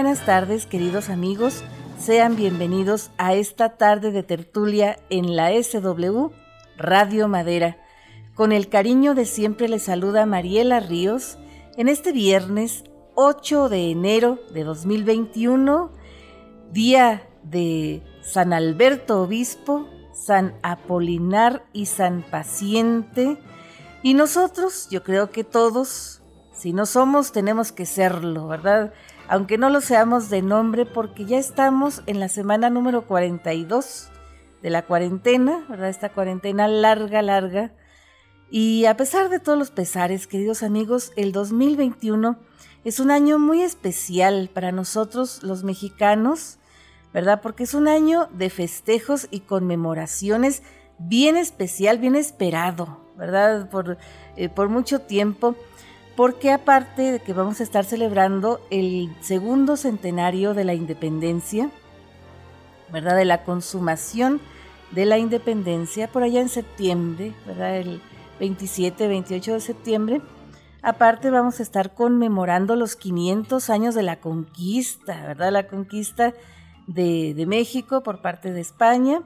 buenas tardes, queridos amigos. Sean bienvenidos a esta tarde de tertulia en la SW Radio Madera. Con el cariño de siempre les saluda Mariela Ríos en este viernes 8 de enero de 2021, día de San Alberto Obispo, San Apolinar y San Paciente. Y nosotros, yo creo que todos, si no somos, tenemos que serlo, ¿verdad? Aunque no lo seamos de nombre, porque ya estamos en la semana número 42 de la cuarentena, ¿verdad? Esta cuarentena larga, larga. Y a pesar de todos los pesares, queridos amigos, el 2021 es un año muy especial para nosotros los mexicanos, ¿verdad? Porque es un año de festejos y conmemoraciones bien especial, bien esperado, ¿verdad? Por, eh, por mucho tiempo porque aparte de que vamos a estar celebrando el segundo centenario de la independencia, ¿verdad? De la consumación de la independencia, por allá en septiembre, ¿verdad? El 27, 28 de septiembre. Aparte vamos a estar conmemorando los 500 años de la conquista, ¿verdad? La conquista de, México por parte de España,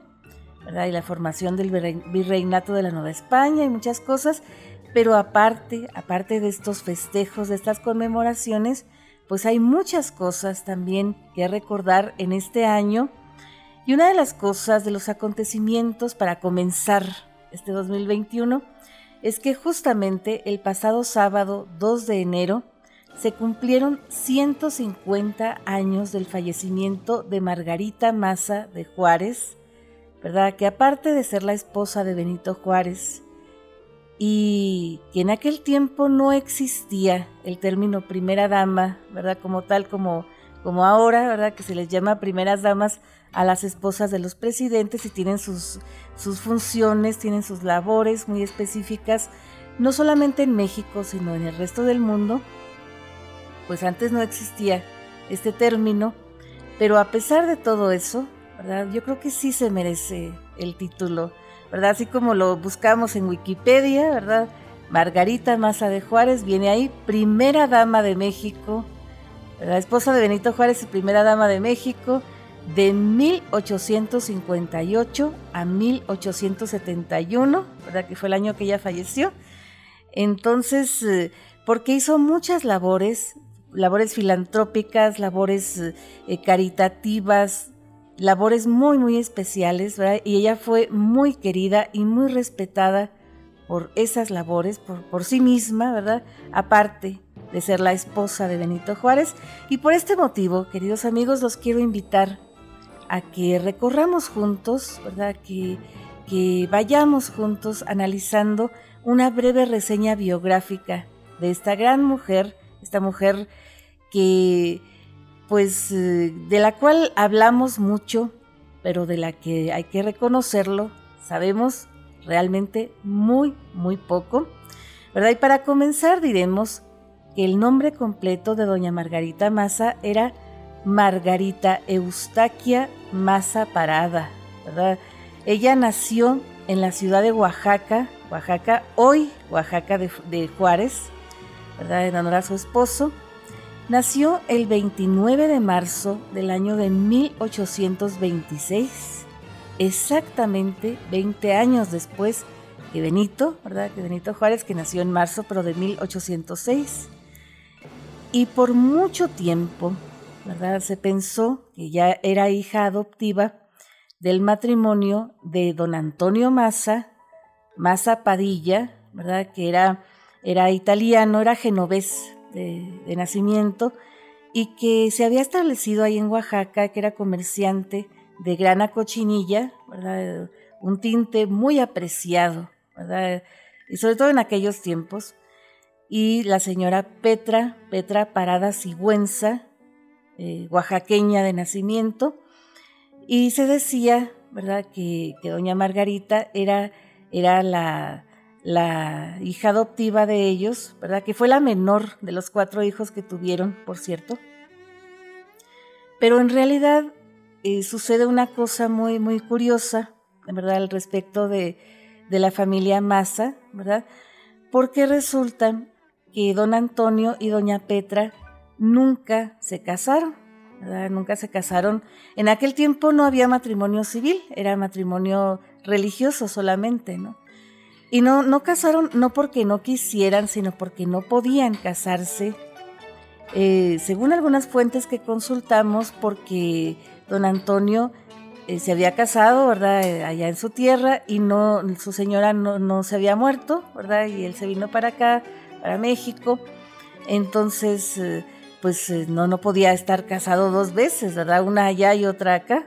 ¿verdad? Y la formación del virreinato de la Nueva España y muchas cosas. Pero aparte, aparte de estos festejos, de estas conmemoraciones, pues hay muchas cosas también que recordar en este año. Y una de las cosas, de los acontecimientos para comenzar este 2021, es que justamente el pasado sábado 2 de enero se cumplieron 150 años del fallecimiento de Margarita Maza de Juárez, ¿verdad? Que aparte de ser la esposa de Benito Juárez, y que en aquel tiempo no existía el término primera dama, ¿verdad? Como tal, como, como ahora, ¿verdad? Que se les llama primeras damas a las esposas de los presidentes y tienen sus, sus funciones, tienen sus labores muy específicas, no solamente en México, sino en el resto del mundo. Pues antes no existía este término, pero a pesar de todo eso, ¿verdad? Yo creo que sí se merece el título ¿verdad? Así como lo buscamos en Wikipedia, ¿verdad? Margarita Maza de Juárez viene ahí, primera dama de México, la esposa de Benito Juárez y primera dama de México de 1858 a 1871, ¿verdad? Que fue el año que ella falleció. Entonces, eh, porque hizo muchas labores, labores filantrópicas, labores eh, caritativas, labores muy, muy especiales, ¿verdad? Y ella fue muy querida y muy respetada por esas labores, por, por sí misma, ¿verdad? Aparte de ser la esposa de Benito Juárez. Y por este motivo, queridos amigos, los quiero invitar a que recorramos juntos, ¿verdad? Que, que vayamos juntos analizando una breve reseña biográfica de esta gran mujer, esta mujer que pues eh, de la cual hablamos mucho, pero de la que hay que reconocerlo, sabemos realmente muy, muy poco, ¿verdad? Y para comenzar diremos que el nombre completo de doña Margarita Maza era Margarita Eustaquia Maza Parada, ¿verdad? Ella nació en la ciudad de Oaxaca, Oaxaca, hoy Oaxaca de, Juárez, ¿verdad? En honor a su esposo, Nació el 29 de marzo del año de 1826, exactamente 20 años después que Benito, ¿verdad? Que Benito Juárez, que nació en marzo, pero de 1806. Y por mucho tiempo, ¿verdad? Se pensó que ya era hija adoptiva del matrimonio de don Antonio Massa, Massa Padilla, ¿verdad? Que era, era italiano, era genovés, de, nacimiento y que se había establecido ahí en Oaxaca, que era comerciante de grana cochinilla, ¿verdad? un tinte muy apreciado, ¿verdad? y sobre todo en aquellos tiempos. Y la señora Petra, Petra Parada Sigüenza, eh, oaxaqueña de nacimiento, y se decía, ¿verdad?, que, que doña Margarita era, era la, la hija adoptiva de ellos, ¿verdad? Que fue la menor de los cuatro hijos que tuvieron, por cierto. Pero en realidad eh, sucede una cosa muy, muy curiosa, ¿verdad? Al respecto de, de la familia Massa, ¿verdad? Porque resulta que don Antonio y doña Petra nunca se casaron, Nunca se casaron. En aquel tiempo no había matrimonio civil, era matrimonio religioso solamente, ¿no? Y no, no casaron no porque no quisieran, sino porque no podían casarse. Eh, según algunas fuentes que consultamos, porque don Antonio eh, se había casado, ¿verdad? Eh, allá en su tierra y no, su señora no, no, se había muerto, ¿verdad? Y él se vino para acá, para México. Entonces, pues no, no podía estar casado dos veces, ¿verdad? Una allá y otra acá.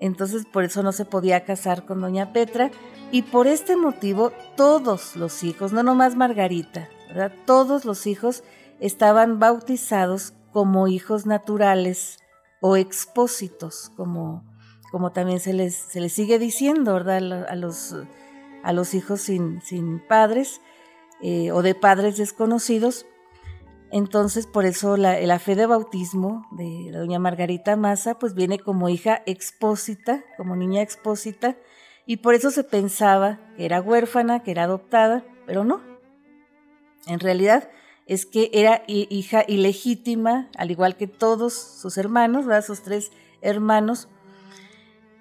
Entonces, por eso no se podía casar con doña Petra. Y por este motivo, todos los hijos, no nomás Margarita. Todos los hijos estaban bautizados como hijos naturales o expósitos, como, como también se les, se les sigue diciendo, ¿verdad? A los, a los hijos sin, sin padres eh, o de padres desconocidos. Entonces, por eso la, fe de bautismo de la doña Margarita Maza, pues viene como hija expósita, como niña expósita, y por eso se pensaba que era huérfana, que era adoptada, pero no. En realidad es que era hija ilegítima, al igual que todos sus hermanos, ¿verdad? sus tres hermanos.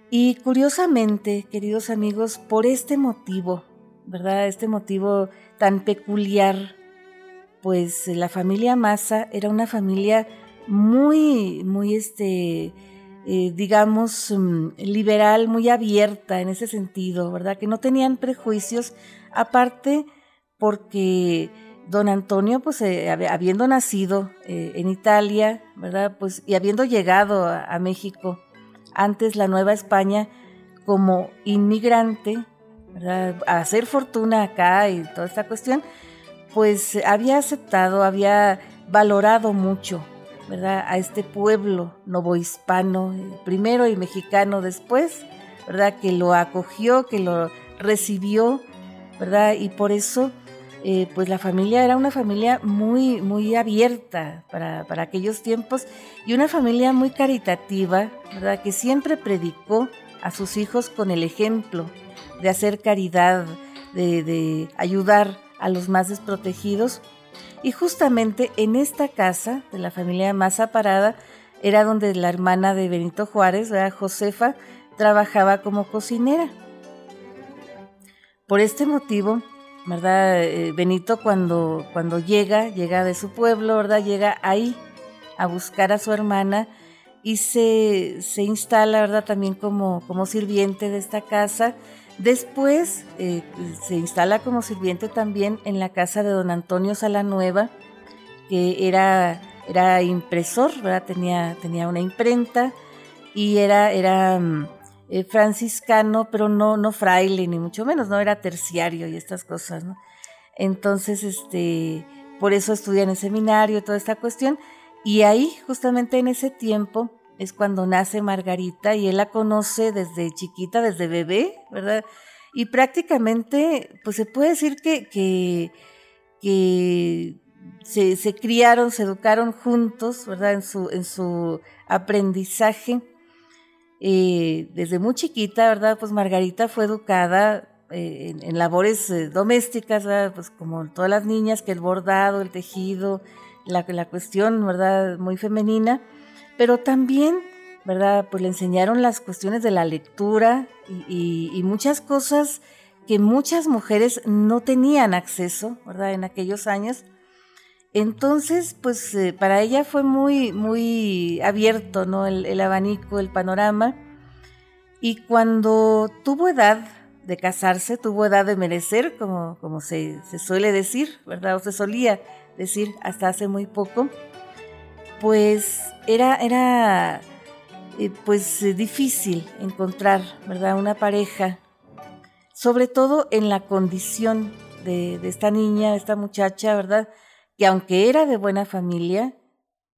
Y curiosamente, queridos amigos, por este motivo, ¿verdad? Este motivo tan peculiar pues la familia Massa era una familia muy, muy, este, eh, digamos, mm, liberal, muy abierta en ese sentido, ¿verdad? Que no tenían prejuicios, aparte porque don Antonio, pues eh, habiendo nacido eh, en Italia, ¿verdad? Pues y habiendo llegado a, México, antes la Nueva España, como inmigrante, ¿verdad? A hacer fortuna acá y toda esta cuestión, pues había aceptado, había valorado mucho, ¿verdad? A este pueblo novohispano, primero y mexicano después, ¿verdad? Que lo acogió, que lo recibió, ¿verdad? Y por eso, eh, pues la familia era una familia muy, muy abierta para, para aquellos tiempos y una familia muy caritativa, ¿verdad? Que siempre predicó a sus hijos con el ejemplo de hacer caridad, de, de ayudar a los más desprotegidos. Y justamente en esta casa de la familia Maza Parada era donde la hermana de Benito Juárez, Josefa, trabajaba como cocinera. Por este motivo, ¿verdad? Eh, Benito cuando, cuando llega, llega de su pueblo, ¿verdad? Llega ahí a buscar a su hermana y se, se instala, ¿verdad? También como, como sirviente de esta casa Después eh, se instala como sirviente también en la casa de don Antonio Salanueva, que era, era impresor. Tenía, tenía una imprenta y era, era mm, eh, franciscano, pero no, no fraile, ni mucho menos, no era terciario y estas cosas. Entonces, este, por eso estudia en el seminario, toda esta cuestión. Y ahí, justamente en ese tiempo, es cuando nace Margarita y él la conoce desde chiquita, desde bebé, ¿verdad? Y prácticamente, pues se puede decir que, que, se, criaron, se educaron juntos, ¿verdad? En su, en su aprendizaje. Eh, desde muy chiquita, ¿verdad? Pues Margarita fue educada eh, en, labores eh, domésticas, ¿verdad? Pues como todas las niñas, que el bordado, el tejido, la, la cuestión, ¿verdad? Muy femenina pero también, ¿verdad? Pues le enseñaron las cuestiones de la lectura y, muchas cosas que muchas mujeres no tenían acceso, ¿verdad? En aquellos años. Entonces, pues eh, para ella fue muy, muy abierto, ¿no? El, abanico, el panorama. Y cuando tuvo edad de casarse, tuvo edad de merecer, como, como se, se suele decir, ¿verdad? O se solía decir hasta hace muy poco, pues era, era eh, pues eh, difícil encontrar, ¿verdad? Una pareja, sobre todo en la condición de, de esta niña, esta muchacha, ¿verdad? Que aunque era de buena familia,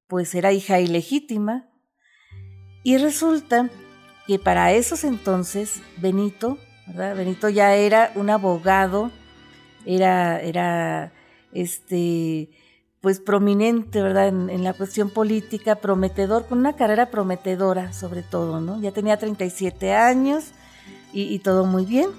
pues era hija ilegítima. Y resulta que para esos entonces Benito, ¿verdad? Benito ya era un abogado, era, era este, pues prominente, ¿verdad? En, la cuestión política, prometedor, con una carrera prometedora sobre todo, ¿no? Ya tenía 37 años y, todo muy bien,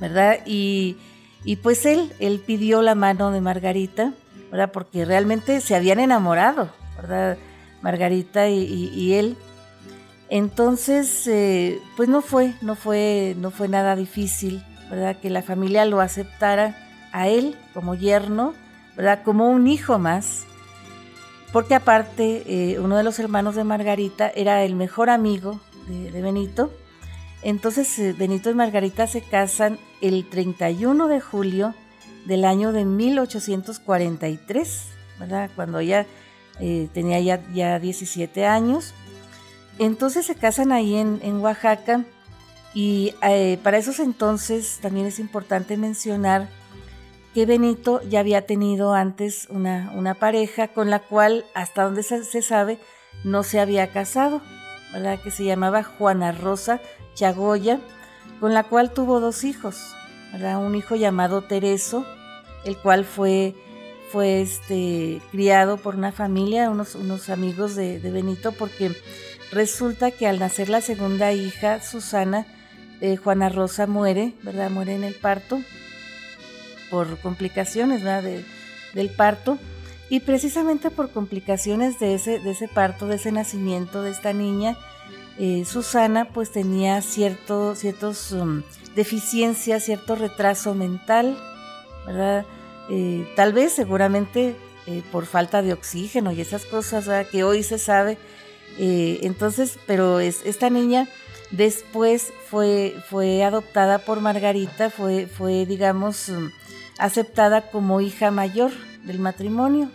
¿verdad? Y, y, pues él, él pidió la mano de Margarita, ¿verdad? Porque realmente se habían enamorado, ¿verdad? Margarita y, él. Entonces, eh, pues no fue, no fue, no fue nada difícil, ¿verdad? Que la familia lo aceptara a él como yerno, Como un hijo más. Porque aparte, eh, uno de los hermanos de Margarita era el mejor amigo de, Benito. Entonces, eh, Benito y Margarita se casan el 31 de julio del año de 1843, ¿verdad? Cuando ella eh, tenía ya, ya, 17 años. Entonces se casan ahí en, Oaxaca y para esos entonces también es importante mencionar que Benito ya había tenido antes una, una pareja con la cual, hasta donde se, sabe, no se había casado, ¿verdad? Que se llamaba Juana Rosa Chagoya, con la cual tuvo dos hijos, ¿verdad? Un hijo llamado Tereso el cual fue, fue este, criado por una familia, unos, unos amigos de, Benito, porque resulta que al nacer la segunda hija, Susana, eh, Juana Rosa muere, ¿verdad? Muere en el parto por complicaciones ¿verdad? del parto. Y precisamente por complicaciones de ese, de ese parto, de ese nacimiento de esta niña, eh, Susana pues tenía cierto, ciertos um, deficiencias, cierto retraso mental, ¿verdad? Eh, tal vez seguramente eh, por falta de oxígeno y esas cosas que hoy se sabe. Entonces, pero es, esta niña después fue, fue adoptada por Margarita, fue, fue, digamos, mm, aceptada como hija mayor del matrimonio.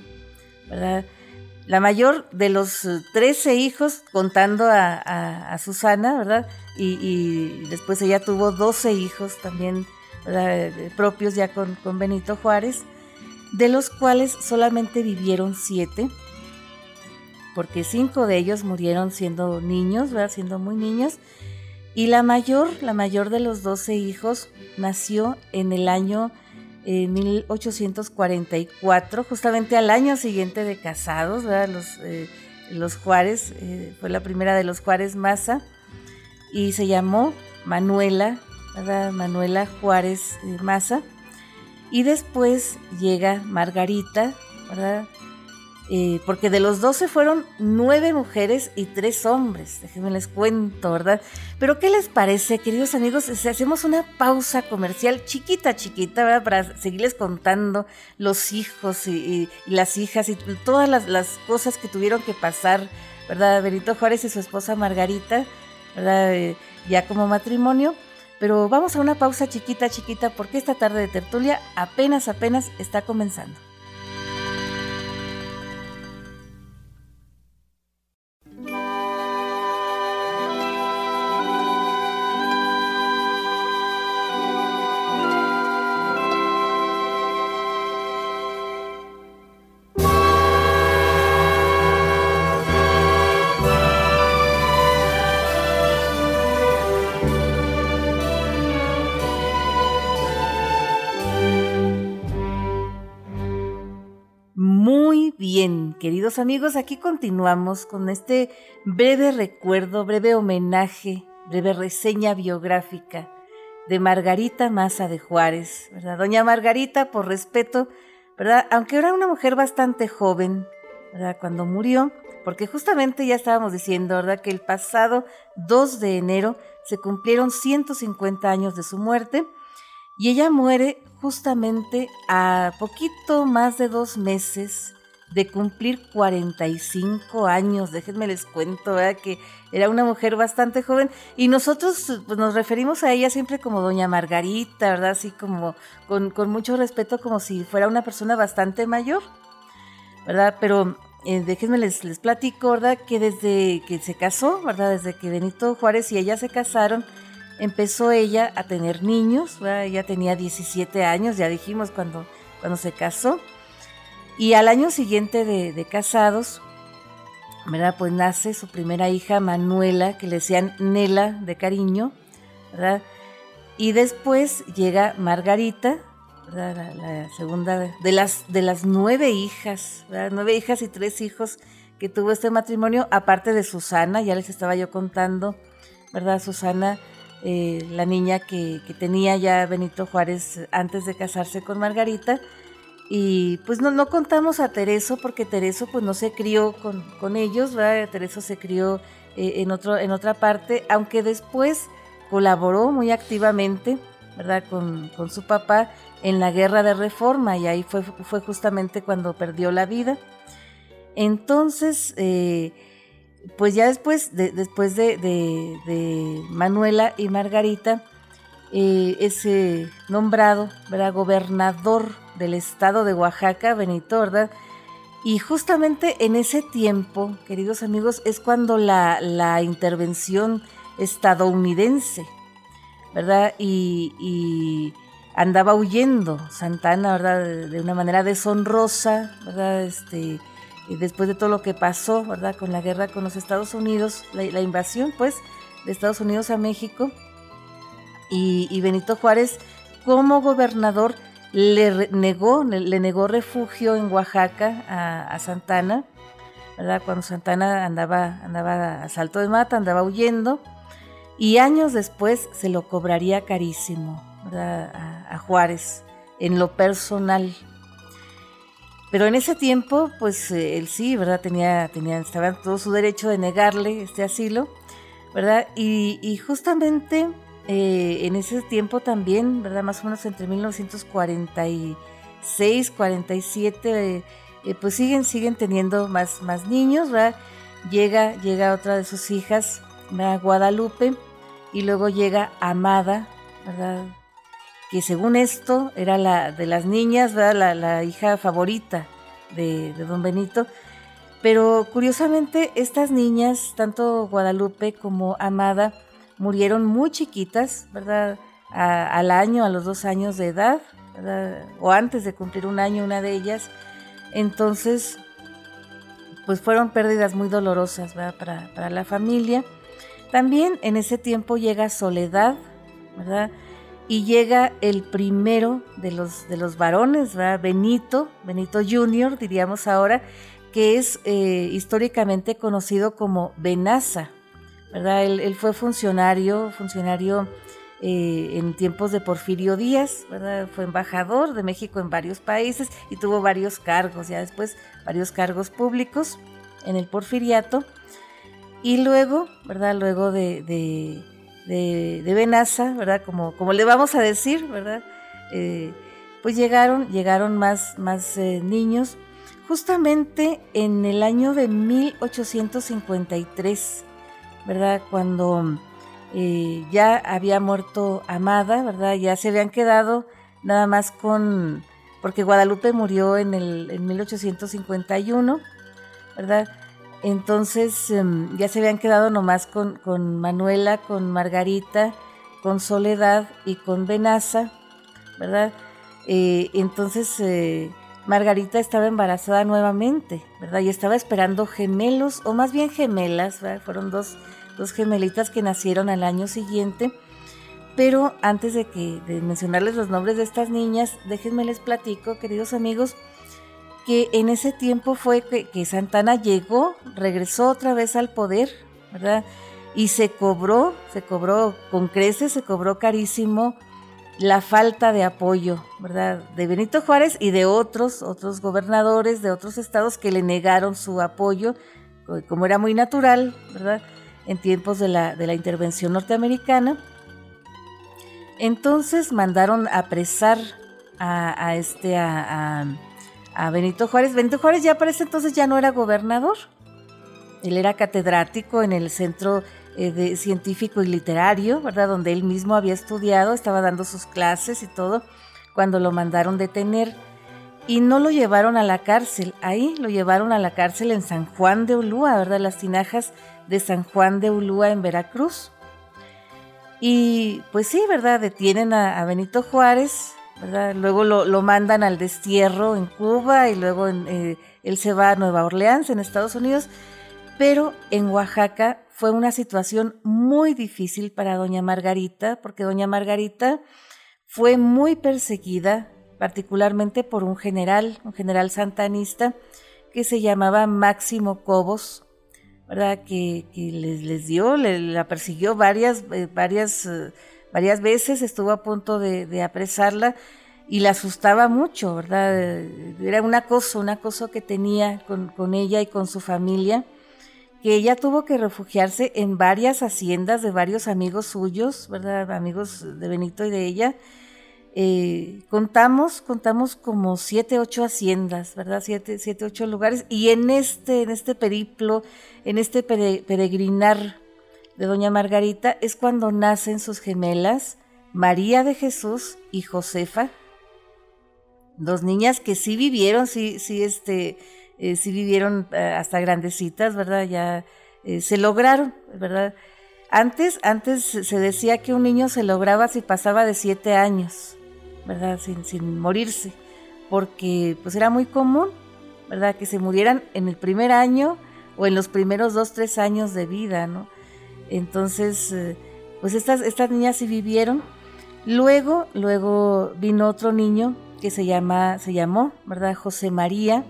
La mayor de los 13 hijos, contando a, Susana, ¿verdad? Y, después ella tuvo 12 hijos también propios ya con, Benito Juárez, de los cuales solamente vivieron siete, porque cinco de ellos murieron siendo niños, ¿verdad? siendo muy niños, y la mayor, la mayor de los doce hijos, nació en el año 1844, eh, justamente al año siguiente de casados, Los, eh, los Juárez, eh, fue la primera de los Juárez Maza, y se llamó Manuela Manuela Juárez Maza. Y después llega Margarita, ¿verdad? Eh, porque de los 12 fueron nueve mujeres y tres hombres, déjenme les cuento, ¿verdad? Pero ¿qué les parece, queridos amigos, si hacemos una pausa comercial chiquita, chiquita, ¿verdad? Para seguirles contando los hijos y, las hijas y todas las, cosas que tuvieron que pasar, ¿verdad? Benito Juárez y su esposa Margarita, ¿verdad? Eh, ya como matrimonio. Pero vamos a una pausa chiquita, chiquita, porque esta tarde de tertulia apenas, apenas está comenzando. Queridos amigos, aquí continuamos con este breve recuerdo, breve homenaje, breve reseña biográfica de Margarita Maza de Juárez, ¿verdad? Doña Margarita, por respeto, ¿verdad? Aunque era una mujer bastante joven, ¿verdad? Cuando murió, porque justamente ya estábamos diciendo, ¿verdad? Que el pasado 2 de enero se cumplieron 150 años de su muerte y ella muere justamente a poquito más de dos meses de cumplir 45 años. Déjenme les cuento, ¿verdad? que era una mujer bastante joven y nosotros pues, nos referimos a ella siempre como doña Margarita, ¿verdad? Así como con, mucho respeto, como si fuera una persona bastante mayor, ¿verdad? Pero eh, déjenme les, les platico, ¿verdad? Que desde que se casó, ¿verdad? Desde que Benito Juárez y ella se casaron, empezó ella a tener niños, ¿verdad? Ella tenía 17 años, ya dijimos cuando, cuando se casó. Y al año siguiente de, casados, ¿verdad? Pues nace su primera hija, Manuela, que le decían Nela de cariño, ¿verdad? Y después llega Margarita, ¿verdad? La, segunda de las, de las nueve hijas, ¿verdad? Nueve hijas y tres hijos que tuvo este matrimonio, aparte de Susana, ya les estaba yo contando, ¿verdad? Susana, eh, la niña que tenía ya Benito Juárez antes de casarse con Margarita, y pues no, no contamos a Tereso porque Tereso pues no se crió con, con ellos, ¿verdad? Tereso se crió eh, en, otro, en otra parte, aunque después colaboró muy activamente, ¿verdad? Con, con, su papá en la guerra de reforma y ahí fue, fue justamente cuando perdió la vida. Entonces, eh, pues ya después de, después de, de, Manuela y Margarita, eh, es nombrado ¿verdad? gobernador del estado de Oaxaca, Benito, ¿verdad? Y justamente en ese tiempo, queridos amigos, es cuando la, la intervención estadounidense, ¿verdad? Y, andaba huyendo Santana, ¿verdad? De una manera deshonrosa, ¿verdad? Este, después de todo lo que pasó, ¿verdad? Con la guerra con los Estados Unidos, la, invasión, pues, de Estados Unidos a México. Y, Benito Juárez, como gobernador, le negó, le, negó refugio en Oaxaca a, Santana, ¿verdad? Cuando Santana andaba, andaba a salto de mata, andaba huyendo. Y años después se lo cobraría carísimo. A, a Juárez, en lo personal, pero en ese tiempo, pues eh, él sí, ¿verdad? Tenía, tenía, estaba todo su derecho de negarle este asilo, ¿verdad? Y, justamente eh, en ese tiempo también, ¿verdad? Más o menos entre 1946, 47, eh, pues siguen, siguen teniendo más, más niños, ¿verdad? Llega, llega otra de sus hijas, ¿verdad? Guadalupe, y luego llega Amada, ¿verdad? que según esto era la de las niñas, La, la hija favorita de, don Benito. Pero curiosamente estas niñas, tanto Guadalupe como Amada, murieron muy chiquitas, ¿verdad? al año, a los dos años de edad, o antes de cumplir un año una de ellas. Entonces, pues fueron pérdidas muy dolorosas Para, para la familia. También en ese tiempo llega Soledad, ¿verdad? y llega el primero de los, de los varones, Benito, Benito Junior, diríamos ahora, que es eh, históricamente conocido como Benaza, ¿verdad? Él, fue funcionario, funcionario eh, en tiempos de Porfirio Díaz, ¿verdad? Fue embajador de México en varios países y tuvo varios cargos, ya después varios cargos públicos en el porfiriato. Y luego, ¿verdad? Luego de de, Benaza, ¿verdad? Como, como le vamos a decir, ¿verdad? Eh, pues llegaron, llegaron más, más eh, niños justamente en el año de 1853, ¿verdad? Cuando eh, ya había muerto Amada, ¿verdad? Ya se habían quedado nada más con, porque Guadalupe murió en, el, en 1851, ¿verdad? Entonces em, ya se habían quedado nomás con, con Manuela, con Margarita, con Soledad y con Benaza, ¿verdad? Eh, entonces eh, Margarita estaba embarazada nuevamente, ¿verdad? Y estaba esperando gemelos, o más bien gemelas, ¿verdad? Fueron dos, gemelitas que nacieron al año siguiente. Pero antes de que de mencionarles los nombres de estas niñas, déjenme les platico, queridos amigos, que en ese tiempo fue que, Santana llegó, regresó otra vez al poder, ¿verdad? Y se cobró, se cobró con creces, se cobró carísimo la falta de apoyo, ¿verdad? De Benito Juárez y de otros, otros gobernadores de otros estados que le negaron su apoyo, como era muy natural, ¿verdad? En tiempos de la, de la intervención norteamericana. Entonces mandaron apresar a, a este, a a Benito Juárez. Benito Juárez ya para ese entonces ya no era gobernador. Él era catedrático en el Centro eh, de Científico y Literario, ¿verdad? Donde él mismo había estudiado, estaba dando sus clases y todo, cuando lo mandaron detener. Y no lo llevaron a la cárcel, ahí lo llevaron a la cárcel en San Juan de Ulúa, ¿verdad? Las tinajas de San Juan de Ulúa en Veracruz. Y pues sí, ¿verdad? Detienen a Benito Juárez, Luego lo, mandan al destierro en Cuba y luego eh, él se va a Nueva Orleans, en Estados Unidos, pero en Oaxaca fue una situación muy difícil para doña Margarita, porque doña Margarita fue muy perseguida, particularmente por un general, un general santanista, que se llamaba Máximo Cobos, ¿verdad? Que, les, dio, la persiguió varias, eh, varias eh, varias veces, estuvo a punto de, apresarla y la asustaba mucho, ¿verdad? Era un acoso, un acoso que tenía con, con ella y con su familia que ella tuvo que refugiarse en varias haciendas de varios amigos suyos, ¿verdad? Amigos de Benito y de ella. Eh, contamos, contamos como siete, ocho haciendas, ¿verdad? Siete, siete, ocho lugares. Y en este, en este periplo, en este peregrinar de Doña Margarita, es cuando nacen sus gemelas, María de Jesús y Josefa. Dos niñas que sí vivieron, sí, sí, este, eh, sí vivieron eh, hasta grandecitas, ¿verdad? Ya se lograron, ¿verdad? Antes, antes se decía que un niño se lograba si pasaba de siete años, ¿verdad? Sin, sin morirse, porque pues era muy común, ¿verdad? Que se murieran en el primer año o en los primeros dos, tres años de vida, ¿no? Entonces, pues estas, estas niñas sí vivieron. Luego, luego vino otro niño que se llama, se llamó, ¿verdad? José María,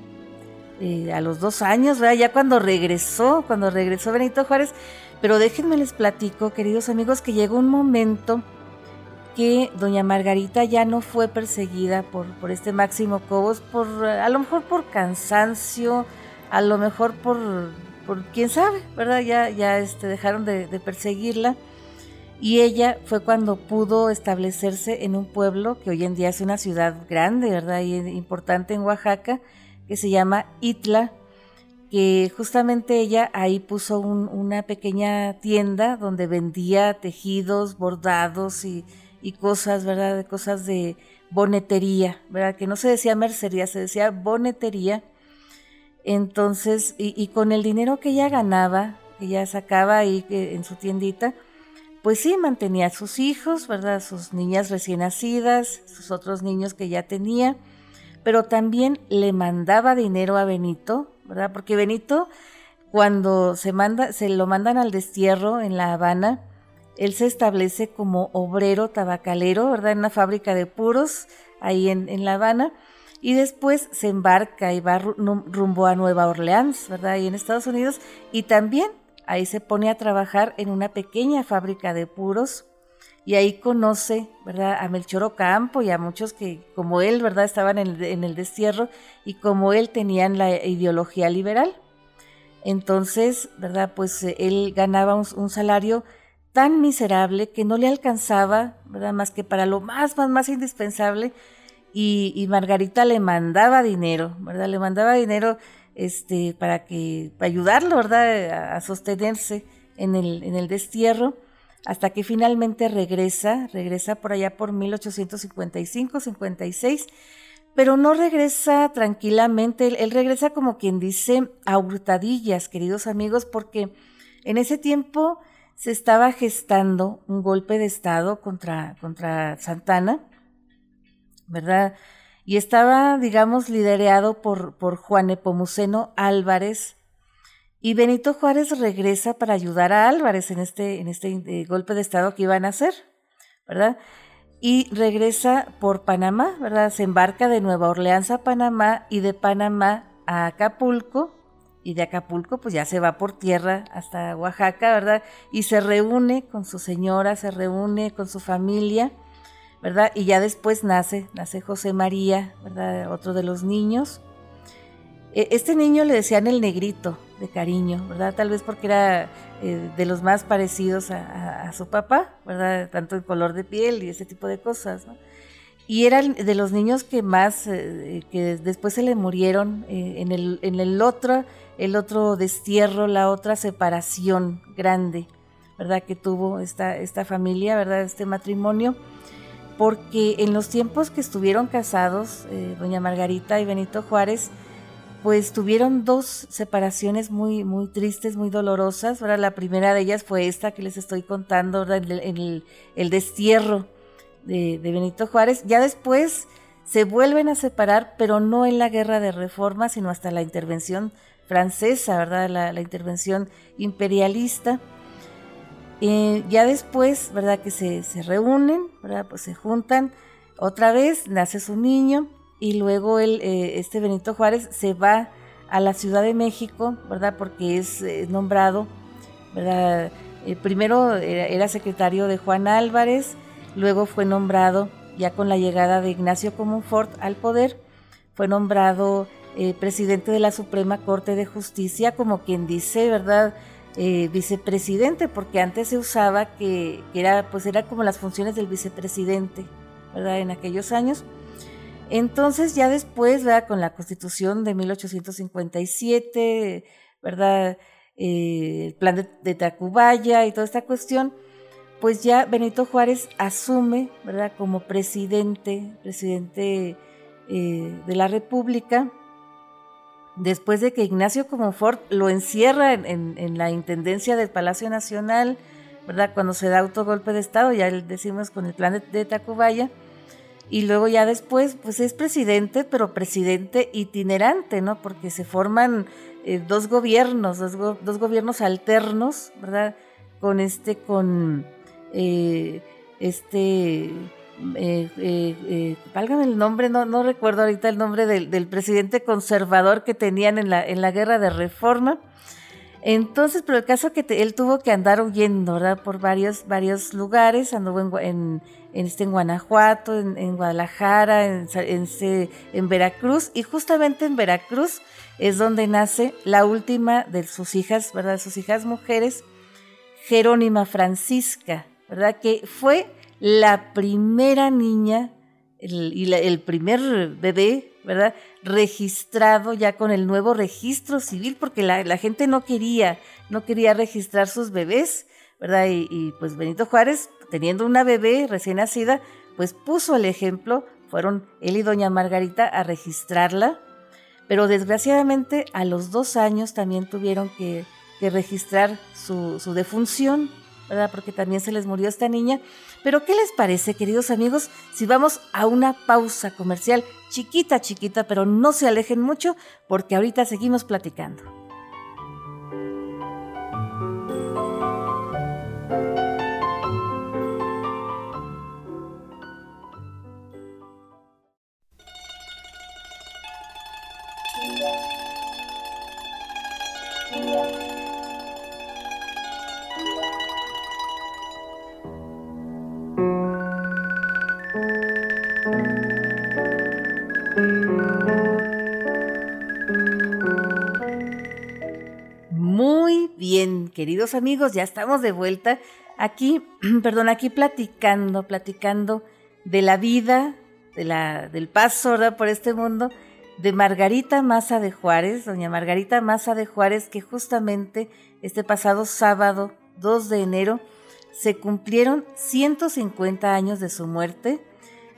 eh, a los dos años, ¿verdad? ya cuando regresó, cuando regresó Benito Juárez. Pero déjenme les platico, queridos amigos, que llegó un momento que doña Margarita ya no fue perseguida por, por este Máximo Cobos, por, a lo mejor por cansancio, a lo mejor por, por quién sabe, ¿verdad? Ya, ya este, dejaron de, perseguirla. Y ella fue cuando pudo establecerse en un pueblo que hoy en día es una ciudad grande, ¿verdad? Y importante en Oaxaca, que se llama Itla, que justamente ella ahí puso una pequeña tienda donde vendía tejidos, bordados y, cosas, ¿verdad? Cosas de bonetería, ¿verdad? Que no se decía mercería, se decía bonetería. Entonces, y, con el dinero que ella ganaba, que ella sacaba ahí en su tiendita, pues sí, mantenía a sus hijos, ¿verdad? Sus niñas recién nacidas, sus otros niños que ya tenía pero también le mandaba dinero a Benito, ¿verdad? Porque Benito, cuando se, manda, se lo mandan al destierro en La Habana, él se establece como obrero tabacalero, ¿verdad? En una fábrica de puros ahí en, La Habana. Y después se embarca y va rumbo a Nueva Orleans, ¿verdad? Ahí en Estados Unidos. Y también ahí se pone a trabajar en una pequeña fábrica de puros y ahí conoce, ¿verdad? A Melchor Ocampo y a muchos que, como él, ¿verdad? Estaban en el, destierro y como él tenían la ideología liberal. Entonces, ¿verdad? Pues eh, él ganaba un, salario tan miserable que no le alcanzaba, ¿verdad? Más que para lo más, más, más indispensable. Y, Margarita le mandaba dinero, ¿verdad? Le mandaba dinero este, para, que, para ayudarlo, ¿verdad? A, sostenerse en el, en el destierro hasta que finalmente regresa, regresa por allá por 1855-56, pero no regresa tranquilamente, él, regresa como quien dice a hurtadillas, queridos amigos, porque en ese tiempo se estaba gestando un golpe de Estado contra, contra Santana, ¿verdad? Y estaba, digamos, liderado por, por Juan Epomuceno Álvarez, y Benito Juárez regresa para ayudar a Álvarez en este, en este eh, golpe de Estado que iban a hacer, ¿verdad? Y regresa por Panamá, ¿verdad? Se embarca de Nueva Orleans a Panamá y de Panamá a Acapulco. Y de Acapulco pues ya se va por tierra hasta Oaxaca, ¿verdad? Y se reúne con su señora, se reúne con su familia, ¿verdad? Y ya después nace, nace José María, ¿verdad? Otro de los niños. E, este niño le decían el negrito, de cariño, ¿verdad? Tal vez porque era eh, de los más parecidos a, su papá, ¿verdad? Tanto el color de piel y ese tipo de cosas, ¿no? Y era de los niños que más, eh, que después se le murieron eh, en, el, en el otro, el otro destierro, la otra separación grande, ¿verdad? Que tuvo esta, esta familia, ¿verdad? Este matrimonio porque en los tiempos que estuvieron casados, doña Margarita y Benito Juárez, pues tuvieron dos separaciones muy, muy tristes, muy dolorosas. Ahora la primera de ellas fue esta que les estoy contando, el, el, destierro de, Benito Juárez. Ya después se vuelven a separar, pero no en la guerra de reforma, sino hasta la intervención francesa, ¿verdad? La, intervención imperialista. Eh, ya después, ¿verdad? Que se, se reúnen, ¿verdad? Pues se juntan otra vez, nace su niño y luego él, eh, este Benito Juárez se va a la Ciudad de México, ¿verdad? Porque es eh, nombrado, ¿verdad? Primero era, secretario de Juan Álvarez, luego fue nombrado ya con la llegada de Ignacio Comonfort al poder, fue nombrado eh, presidente de la Suprema Corte de Justicia, como quien dice, ¿verdad? Eh, vicepresidente, porque antes se usaba que, era, pues era como las funciones del vicepresidente, ¿verdad? En aquellos años. Entonces ya después, ¿verdad? Con la Constitución de 1857, ¿verdad? Eh, el plan de, Tacubaya y toda esta cuestión, pues ya Benito Juárez asume, ¿verdad? Como presidente, presidente de la República después de que Ignacio Comonfort lo encierra en, la intendencia del Palacio Nacional, ¿verdad? Cuando se da autogolpe de Estado, ya decimos con el plan de, Tacubaya, y luego ya después, pues es presidente, pero presidente itinerante, ¿no? Porque se forman eh, dos gobiernos, dos, gobiernos alternos, ¿verdad? Con este, con eh, este eh, eh, eh, el nombre, no, no recuerdo ahorita el nombre del, presidente conservador que tenían en la, en la guerra de reforma. Entonces, pero el caso que él tuvo que andar huyendo, ¿verdad? Por varios, varios lugares, anduvo en, en, este, en Guanajuato, en, Guadalajara, en, en, Veracruz, y justamente en Veracruz es donde nace la última de sus hijas, ¿verdad? Sus hijas mujeres, Jerónima Francisca, ¿verdad? Que fue la primera niña y el primer bebé, ¿verdad? Registrado ya con el nuevo registro civil, porque la, gente no quería, no quería registrar sus bebés, ¿verdad? Y, pues Benito Juárez, teniendo una bebé recién nacida, pues puso el ejemplo, fueron él y doña Margarita a registrarla, pero desgraciadamente a los dos años también tuvieron que, registrar su, su defunción, Porque también se les murió esta niña. Pero ¿qué les parece, queridos amigos, si vamos a una pausa comercial chiquita, chiquita, pero no se alejen mucho porque ahorita seguimos platicando? Queridos amigos, ya estamos de vuelta aquí, perdón, aquí platicando, platicando de la vida, de la, del paso por este mundo de Margarita Maza de Juárez, doña Margarita Maza de Juárez, que justamente este pasado sábado 2 de enero se cumplieron 150 años de su muerte,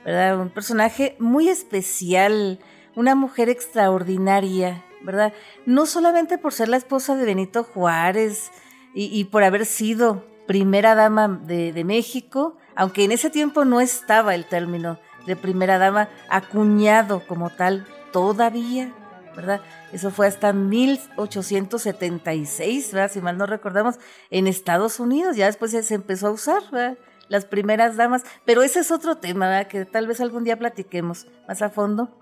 ¿verdad? Un personaje muy especial, una mujer extraordinaria, ¿verdad? No solamente por ser la esposa de Benito Juárez, y, por haber sido primera dama de, México, aunque en ese tiempo no estaba el término de primera dama acuñado como tal todavía, ¿verdad? Eso fue hasta 1876, ¿verdad? Si mal no recordamos, en Estados Unidos, ya después se empezó a usar, ¿verdad? Las primeras damas, pero ese es otro tema, ¿verdad? Que tal vez algún día platiquemos más a fondo.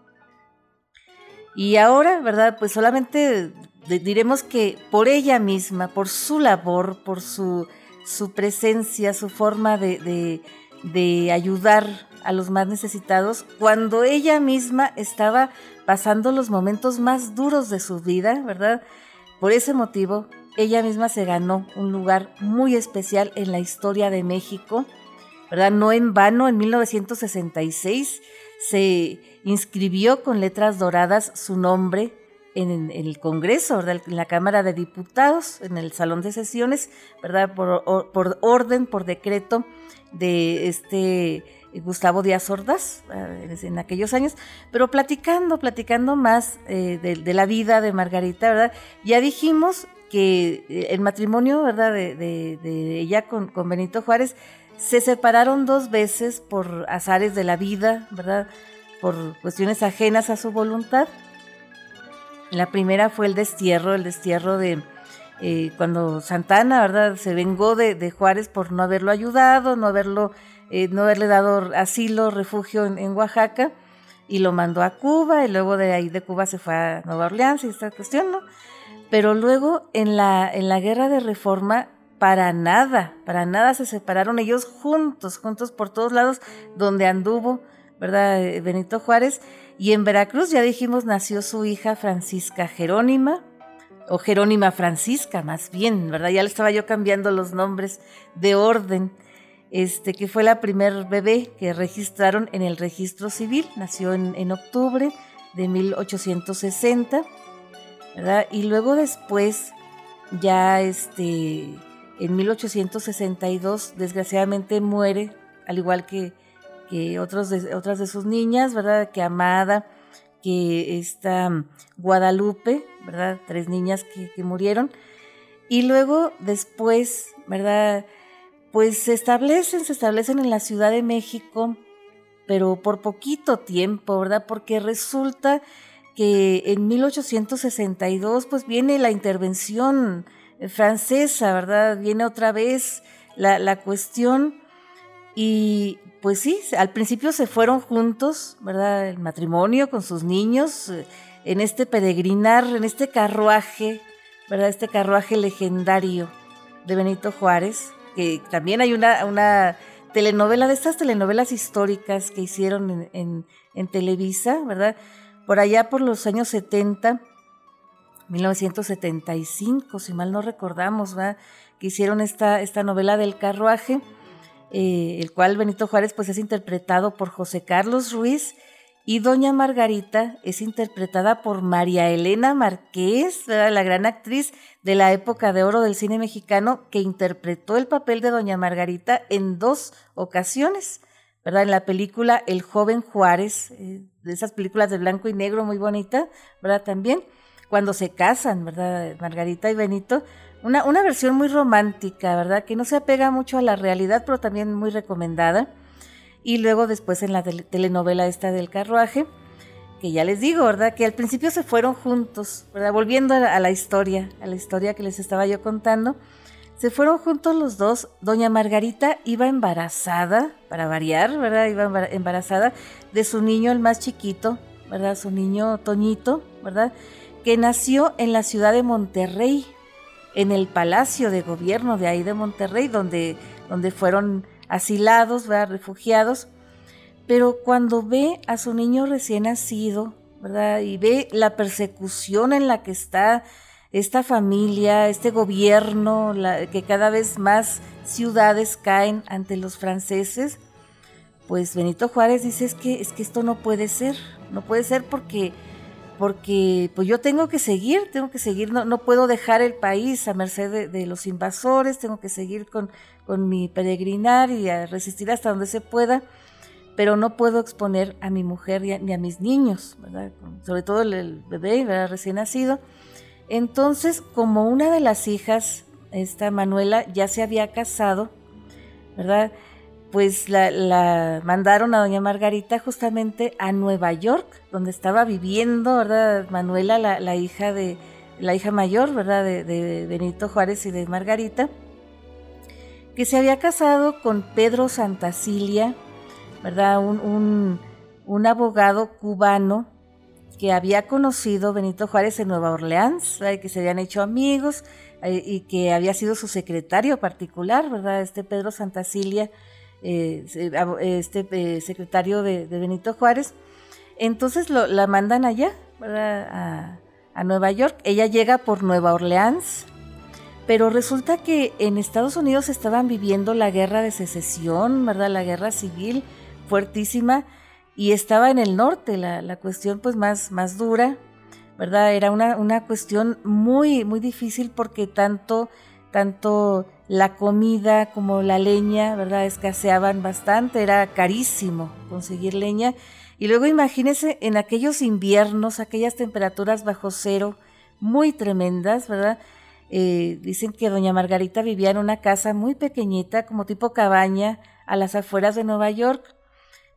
Y ahora, ¿verdad? Pues solamente diremos que por ella misma, por su labor, por su, su presencia, su forma de, de, ayudar a los más necesitados, cuando ella misma estaba pasando los momentos más duros de su vida, ¿verdad? Por ese motivo, ella misma se ganó un lugar muy especial en la historia de México, ¿verdad? No en vano, en 1966 se inscribió con letras doradas su nombre en, el Congreso, ¿verdad? en la Cámara de Diputados, en el Salón de Sesiones, ¿verdad? Por, por orden, por decreto de este Gustavo Díaz Ordaz en aquellos años, pero platicando, platicando más eh, de, la vida de Margarita, ¿verdad? Ya dijimos que eh, el matrimonio, ¿verdad? De, de, ella con, con Benito Juárez se separaron dos veces por azares de la vida, ¿verdad? Por cuestiones ajenas a su voluntad. La primera fue el destierro, el destierro de eh, cuando Santana, ¿verdad? Se vengó de, Juárez por no haberlo ayudado, no haberlo, eh, no haberle dado asilo, refugio en, Oaxaca, y lo mandó a Cuba, y luego de ahí de Cuba se fue a Nueva Orleans y esta cuestión, ¿no? Pero luego en la, en la guerra de reforma para nada, para nada se separaron ellos juntos, juntos por todos lados donde anduvo, ¿verdad? Eh, Benito Juárez. Y en Veracruz, ya dijimos, nació su hija Francisca Jerónima, o Jerónima Francisca, más bien, ¿verdad? Ya le estaba yo cambiando los nombres de orden. Este, que fue la primer bebé que registraron en el registro civil, nació en, en octubre de 1860, ¿verdad? Y luego después, ya este, en 1862, desgraciadamente muere, al igual que, otras de sus niñas, ¿verdad? Que Amada, que está Guadalupe, ¿verdad? Tres niñas que, que murieron. Y luego después, ¿verdad? Pues se establecen, se establecen en la Ciudad de México, pero por poquito tiempo, ¿verdad? Porque resulta que en 1862 pues viene la intervención francesa, ¿verdad? Viene otra vez la, la cuestión y pues sí, al principio se fueron juntos, ¿verdad? El matrimonio con sus niños, eh, en este peregrinar, en este carruaje, ¿verdad? Este carruaje legendario de Benito Juárez, que también hay una, una telenovela, de estas telenovelas históricas que hicieron en, Televisa, ¿verdad? Por allá por los años 70, 1975, si mal no recordamos, ¿verdad? Que hicieron esta, esta novela del carruaje eh, el cual Benito Juárez pues es interpretado por José Carlos Ruiz y Doña Margarita es interpretada por María Elena Márquez, la gran actriz de la época de oro del cine mexicano que interpretó el papel de Doña Margarita en dos ocasiones, ¿verdad? En la película El joven Juárez, eh, de esas películas de blanco y negro muy bonita, ¿verdad? También cuando se casan, ¿verdad? Margarita y Benito, una, una versión muy romántica, ¿verdad? Que no se apega mucho a la realidad, pero también muy recomendada. Y luego después en la telenovela esta del carruaje, que ya les digo, ¿verdad? Que al principio se fueron juntos, ¿verdad? Volviendo a la historia, a la historia que les estaba yo contando. Se fueron juntos los dos. Doña Margarita iba embarazada, para variar, ¿verdad? Iba embarazada de su niño, el más chiquito, ¿verdad? Su niño Toñito, ¿verdad? Que nació en la ciudad de Monterrey, en el Palacio de Gobierno de ahí de Monterrey, donde, donde fueron asilados, ¿verdad? refugiados. Pero cuando ve a su niño recién nacido, ¿verdad? Y ve la persecución en la que está esta familia, este gobierno, que cada vez más ciudades caen ante los franceses, pues Benito Juárez dice es que, es que esto no puede ser, no puede ser porque porque pues yo tengo que seguir, tengo que seguir, no, no puedo dejar el país a merced de, los invasores, tengo que seguir con, con mi peregrinar y a resistir hasta donde se pueda, pero no puedo exponer a mi mujer ni a, mis niños, ¿verdad? sobre todo el, bebé recién nacido. Entonces, como una de las hijas, esta Manuela, ya se había casado, ¿verdad? Pues la, mandaron a doña Margarita justamente a Nueva York, donde estaba viviendo, ¿verdad? Manuela, la, hija de la hija mayor, ¿verdad? De, Benito Juárez y de Margarita, que se había casado con Pedro Santacilia, ¿verdad? Un, un, abogado cubano que había conocido Benito Juárez en Nueva Orleans, que se habían hecho amigos eh, y que había sido su secretario particular, ¿verdad? Este Pedro Santacilia eh, este eh, secretario de, Benito Juárez. Entonces la mandan allá, a, a, Nueva York. Ella llega por Nueva Orleans, pero resulta que en Estados Unidos estaban viviendo la guerra de secesión, ¿verdad? La guerra civil fuertísima y estaba en el norte la, la cuestión pues más, más dura, ¿verdad? Era una, una cuestión muy, muy difícil porque tanto, tanto la comida como la leña, ¿verdad? Escaseaban bastante, era carísimo conseguir leña. Y luego imagínense en aquellos inviernos, aquellas temperaturas bajo cero, muy tremendas, ¿verdad? Eh, dicen que doña Margarita vivía en una casa muy pequeñita, como tipo cabaña, a las afueras de Nueva York.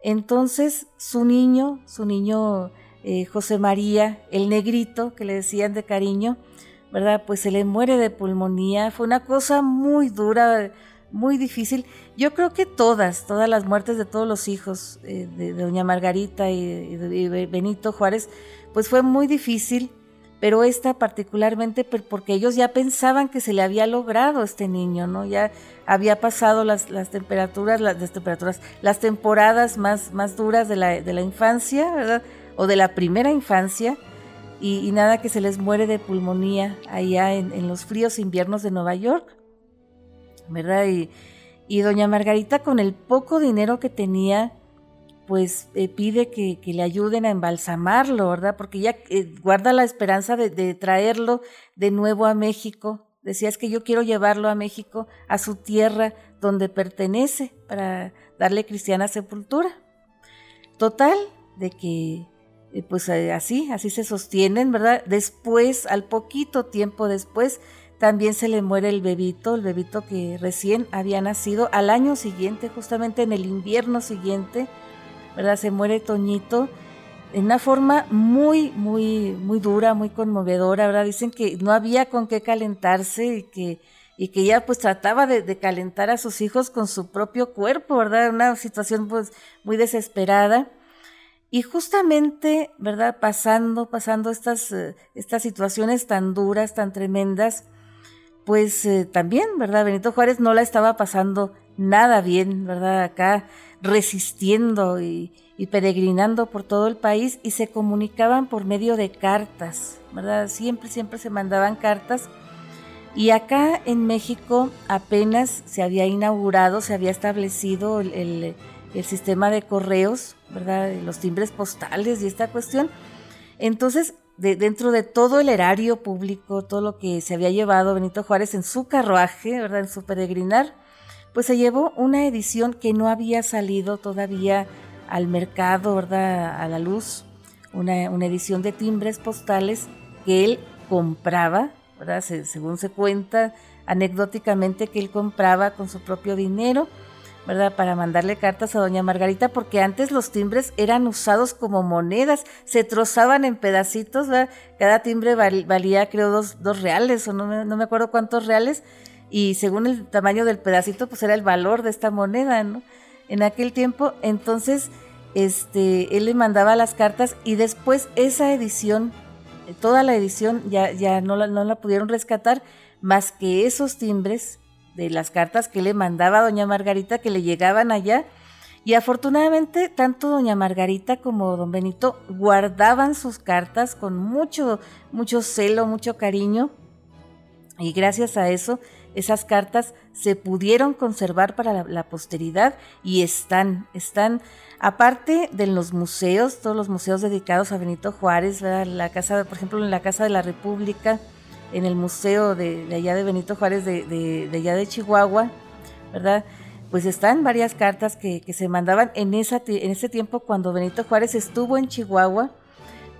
Entonces su niño, su niño eh, José María, el negrito, que le decían de cariño, ¿verdad? Pues se le muere de pulmonía. Fue una cosa muy dura, muy difícil. Yo creo que todas, todas las muertes de todos los hijos eh, de, doña Margarita y de, Benito Juárez, pues fue muy difícil, pero esta particularmente porque ellos ya pensaban que se le había logrado este niño, ¿no? Ya había pasado las, temperaturas, las, temperaturas, las temporadas más, más duras de la, de la infancia, ¿verdad? O de la primera infancia, y, nada que se les muere de pulmonía allá en, los fríos inviernos de Nueva York, ¿verdad? Y, doña Margarita con el poco dinero que tenía, pues eh, pide que, le ayuden a embalsamarlo, ¿verdad? Porque ella eh, guarda la esperanza de, traerlo de nuevo a México. Decía, es que yo quiero llevarlo a México, a su tierra donde pertenece, para darle cristiana sepultura. Total, de que pues así, así se sostienen, ¿verdad? Después, al poquito tiempo después, también se le muere el bebito, el bebito que recién había nacido al año siguiente, justamente en el invierno siguiente, ¿verdad? Se muere Toñito en una forma muy, muy, muy dura, muy conmovedora, ¿verdad? Dicen que no había con qué calentarse y que, y que ella pues trataba de, calentar a sus hijos con su propio cuerpo, ¿verdad? Una situación pues muy desesperada. Y justamente, ¿verdad? Pasando, pasando estas, eh, estas situaciones tan duras, tan tremendas, pues eh, también, ¿verdad? Benito Juárez no la estaba pasando nada bien, ¿verdad? Acá resistiendo y, peregrinando por todo el país y se comunicaban por medio de cartas, ¿verdad? Siempre, siempre se mandaban cartas. Y acá en México apenas se había inaugurado, se había establecido el, sistema de correos, ¿verdad? Los timbres postales y esta cuestión. Entonces, dentro de todo el erario público, todo lo que se había llevado Benito Juárez en su carruaje, ¿verdad? En su peregrinar, pues se llevó una edición que no había salido todavía al mercado, ¿verdad? A la luz, una, edición de timbres postales que él compraba, ¿verdad? según se cuenta anecdóticamente que él compraba con su propio dinero, ¿verdad? Para mandarle cartas a doña Margarita, porque antes los timbres eran usados como monedas, se trozaban en pedacitos, ¿verdad? Cada timbre valía creo dos, reales o no me, no me acuerdo cuántos reales, y según el tamaño del pedacito, pues era el valor de esta moneda, ¿no? En aquel tiempo, entonces, este, él le mandaba las cartas y después esa edición, toda la edición ya, ya no, la, no la pudieron rescatar, más que esos timbres de las cartas que le mandaba a doña Margarita que le llegaban allá. Y afortunadamente, tanto doña Margarita como don Benito guardaban sus cartas con mucho, mucho celo, mucho cariño. Y gracias a eso esas cartas se pudieron conservar para la, posteridad y están, están, aparte de los museos, todos los museos dedicados a Benito Juárez, la casa, por ejemplo, en la Casa de la República, en el museo de, allá de Benito Juárez, de, allá de Chihuahua, ¿verdad? Pues están varias cartas que, se mandaban en, esa, en ese tiempo cuando Benito Juárez estuvo en Chihuahua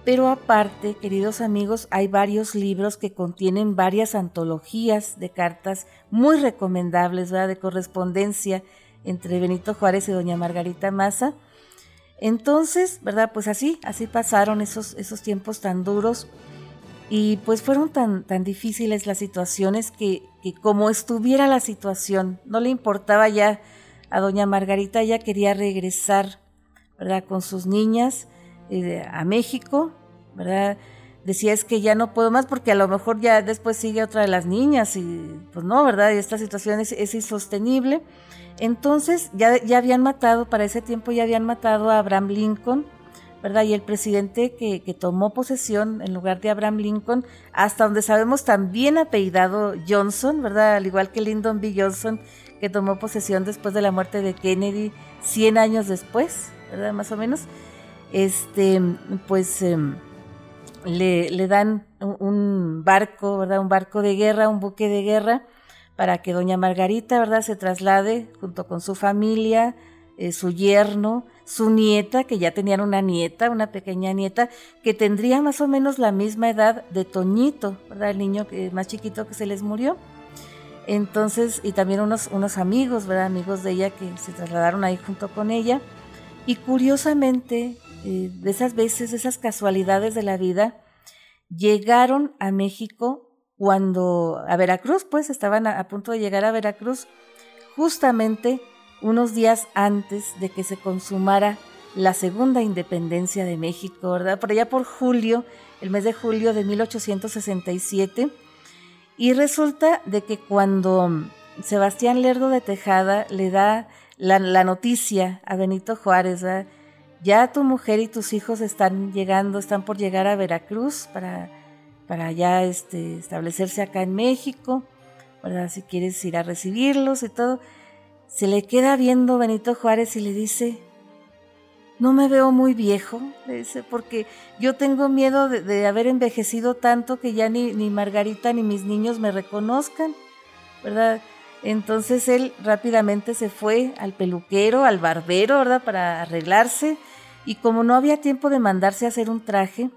pero aparte, queridos amigos, hay varios libros que contienen varias antologías de cartas muy recomendables, ¿verdad? De correspondencia entre Benito Juárez y doña Margarita Maza. Entonces, ¿verdad? Pues así, así pasaron esos, esos tiempos tan duros y pues fueron tan, tan difíciles las situaciones que, que como estuviera la situación, no le importaba ya a doña Margarita, ella quería regresar, ¿verdad? Con sus niñas eh, a México, ¿verdad? Decía es que ya no puedo más porque a lo mejor ya después sigue otra de las niñas y pues no, ¿verdad? Y esta situación es, insostenible. Entonces ya, ya habían matado, para ese tiempo ya habían matado a Abraham Lincoln, ¿verdad? Y el presidente que, tomó posesión en lugar de Abraham Lincoln, hasta donde sabemos también apellidado Johnson, ¿verdad? Al igual que Lyndon B. Johnson, que tomó posesión después de la muerte de Kennedy, 100 años después, ¿verdad? Más o menos este, pues em, le, dan un barco, ¿verdad? Un barco de guerra, un buque de guerra, para que doña Margarita, ¿verdad? Se traslade junto con su familia, eh, su yerno, su nieta, que ya tenían una nieta, una pequeña nieta, que tendría más o menos la misma edad de Toñito, ¿verdad? El niño más chiquito que se les murió. Entonces, y también unos, unos amigos, ¿verdad? Amigos de ella que se trasladaron ahí junto con ella. Y curiosamente, eh, de esas veces, esas casualidades de la vida, llegaron a México cuando, a Veracruz, pues estaban a, punto de llegar a Veracruz, justamente unos días antes de que se consumara la segunda independencia de México, ¿verdad? Por allá por julio, el mes de julio de 1867. Y resulta de que cuando Sebastián Lerdo de Tejada le da la, noticia a Benito Juárez, ya tu mujer y tus hijos están llegando, están por llegar a Veracruz para, para ya este, establecerse acá en México, ¿verdad? Si quieres ir a recibirlos y todo. Se le queda viendo Benito Juárez y le dice, no me veo muy viejo, dice, porque yo tengo miedo de, haber envejecido tanto que ya ni, ni Margarita ni mis niños me reconozcan, ¿verdad? Entonces él rápidamente se fue al peluquero, al barbero, ¿verdad? Para arreglarse. Y como no había tiempo de mandarse a hacer un traje,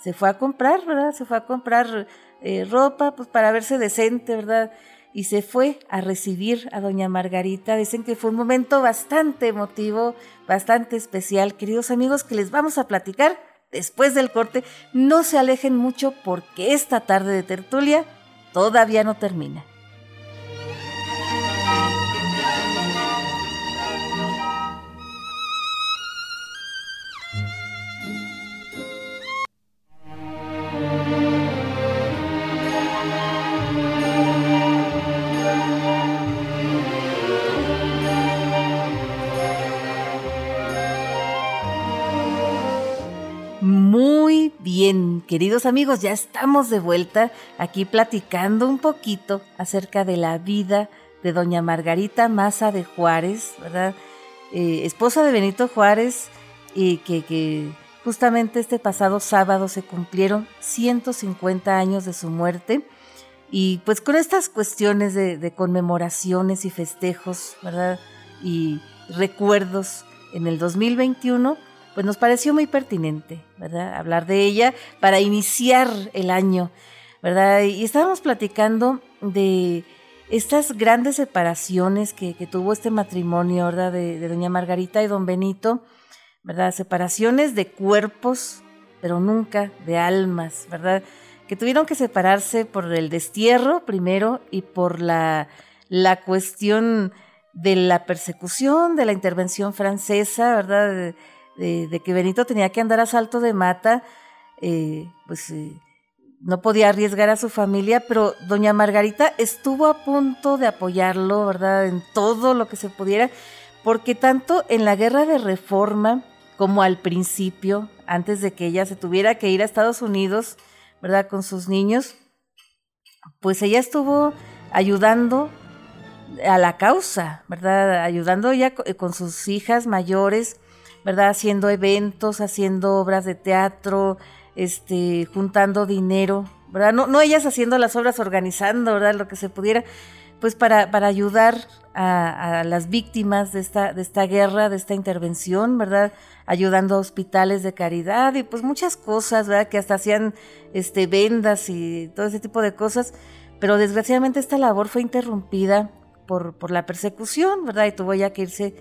se fue a comprar, ¿verdad? Se fue a comprar eh, ropa, pues para verse decente, ¿verdad? Y se fue a recibir a doña Margarita. Dicen que fue un momento bastante emotivo, bastante especial. Queridos amigos, que les vamos a platicar después del corte. No se alejen mucho porque esta tarde de tertulia todavía no termina. Queridos amigos, ya estamos de vuelta aquí platicando un poquito acerca de la vida de doña Margarita Maza de Juárez, ¿verdad? Eh, esposa de Benito Juárez, y que, justamente este pasado sábado se cumplieron 150 años de su muerte. Y pues con estas cuestiones de, de conmemoraciones y festejos, ¿verdad? Y recuerdos en el 2021, pues nos pareció muy pertinente, ¿verdad? Hablar de ella para iniciar el año, ¿verdad? Y estábamos platicando de estas grandes separaciones que, tuvo este matrimonio, ¿verdad? De, doña Margarita y don Benito, ¿verdad? Separaciones de cuerpos, pero nunca de almas, ¿verdad? Que tuvieron que separarse por el destierro primero y por la, la cuestión de la persecución, de la intervención francesa, ¿verdad? de, que Benito tenía que andar a salto de mata, eh, pues eh, no podía arriesgar a su familia, pero doña Margarita estuvo a punto de apoyarlo, ¿verdad? En todo lo que se pudiera, porque tanto en la guerra de reforma como al principio, antes de que ella se tuviera que ir a Estados Unidos, ¿verdad? Con sus niños, pues ella estuvo ayudando a la causa, ¿verdad? Ayudando ya con sus hijas mayores, ¿verdad? Haciendo eventos, haciendo obras de teatro, este, juntando dinero, ¿verdad? No, no ellas haciendo las obras, organizando, ¿verdad? Lo que se pudiera, pues para, para ayudar a, las víctimas de esta, de esta guerra, de esta intervención, ¿verdad? Ayudando a hospitales de caridad y pues muchas cosas, ¿verdad? Que hasta hacían este, vendas y todo ese tipo de cosas. Pero desgraciadamente esta labor fue interrumpida por, por la persecución, ¿verdad? Y tuvo ya que irse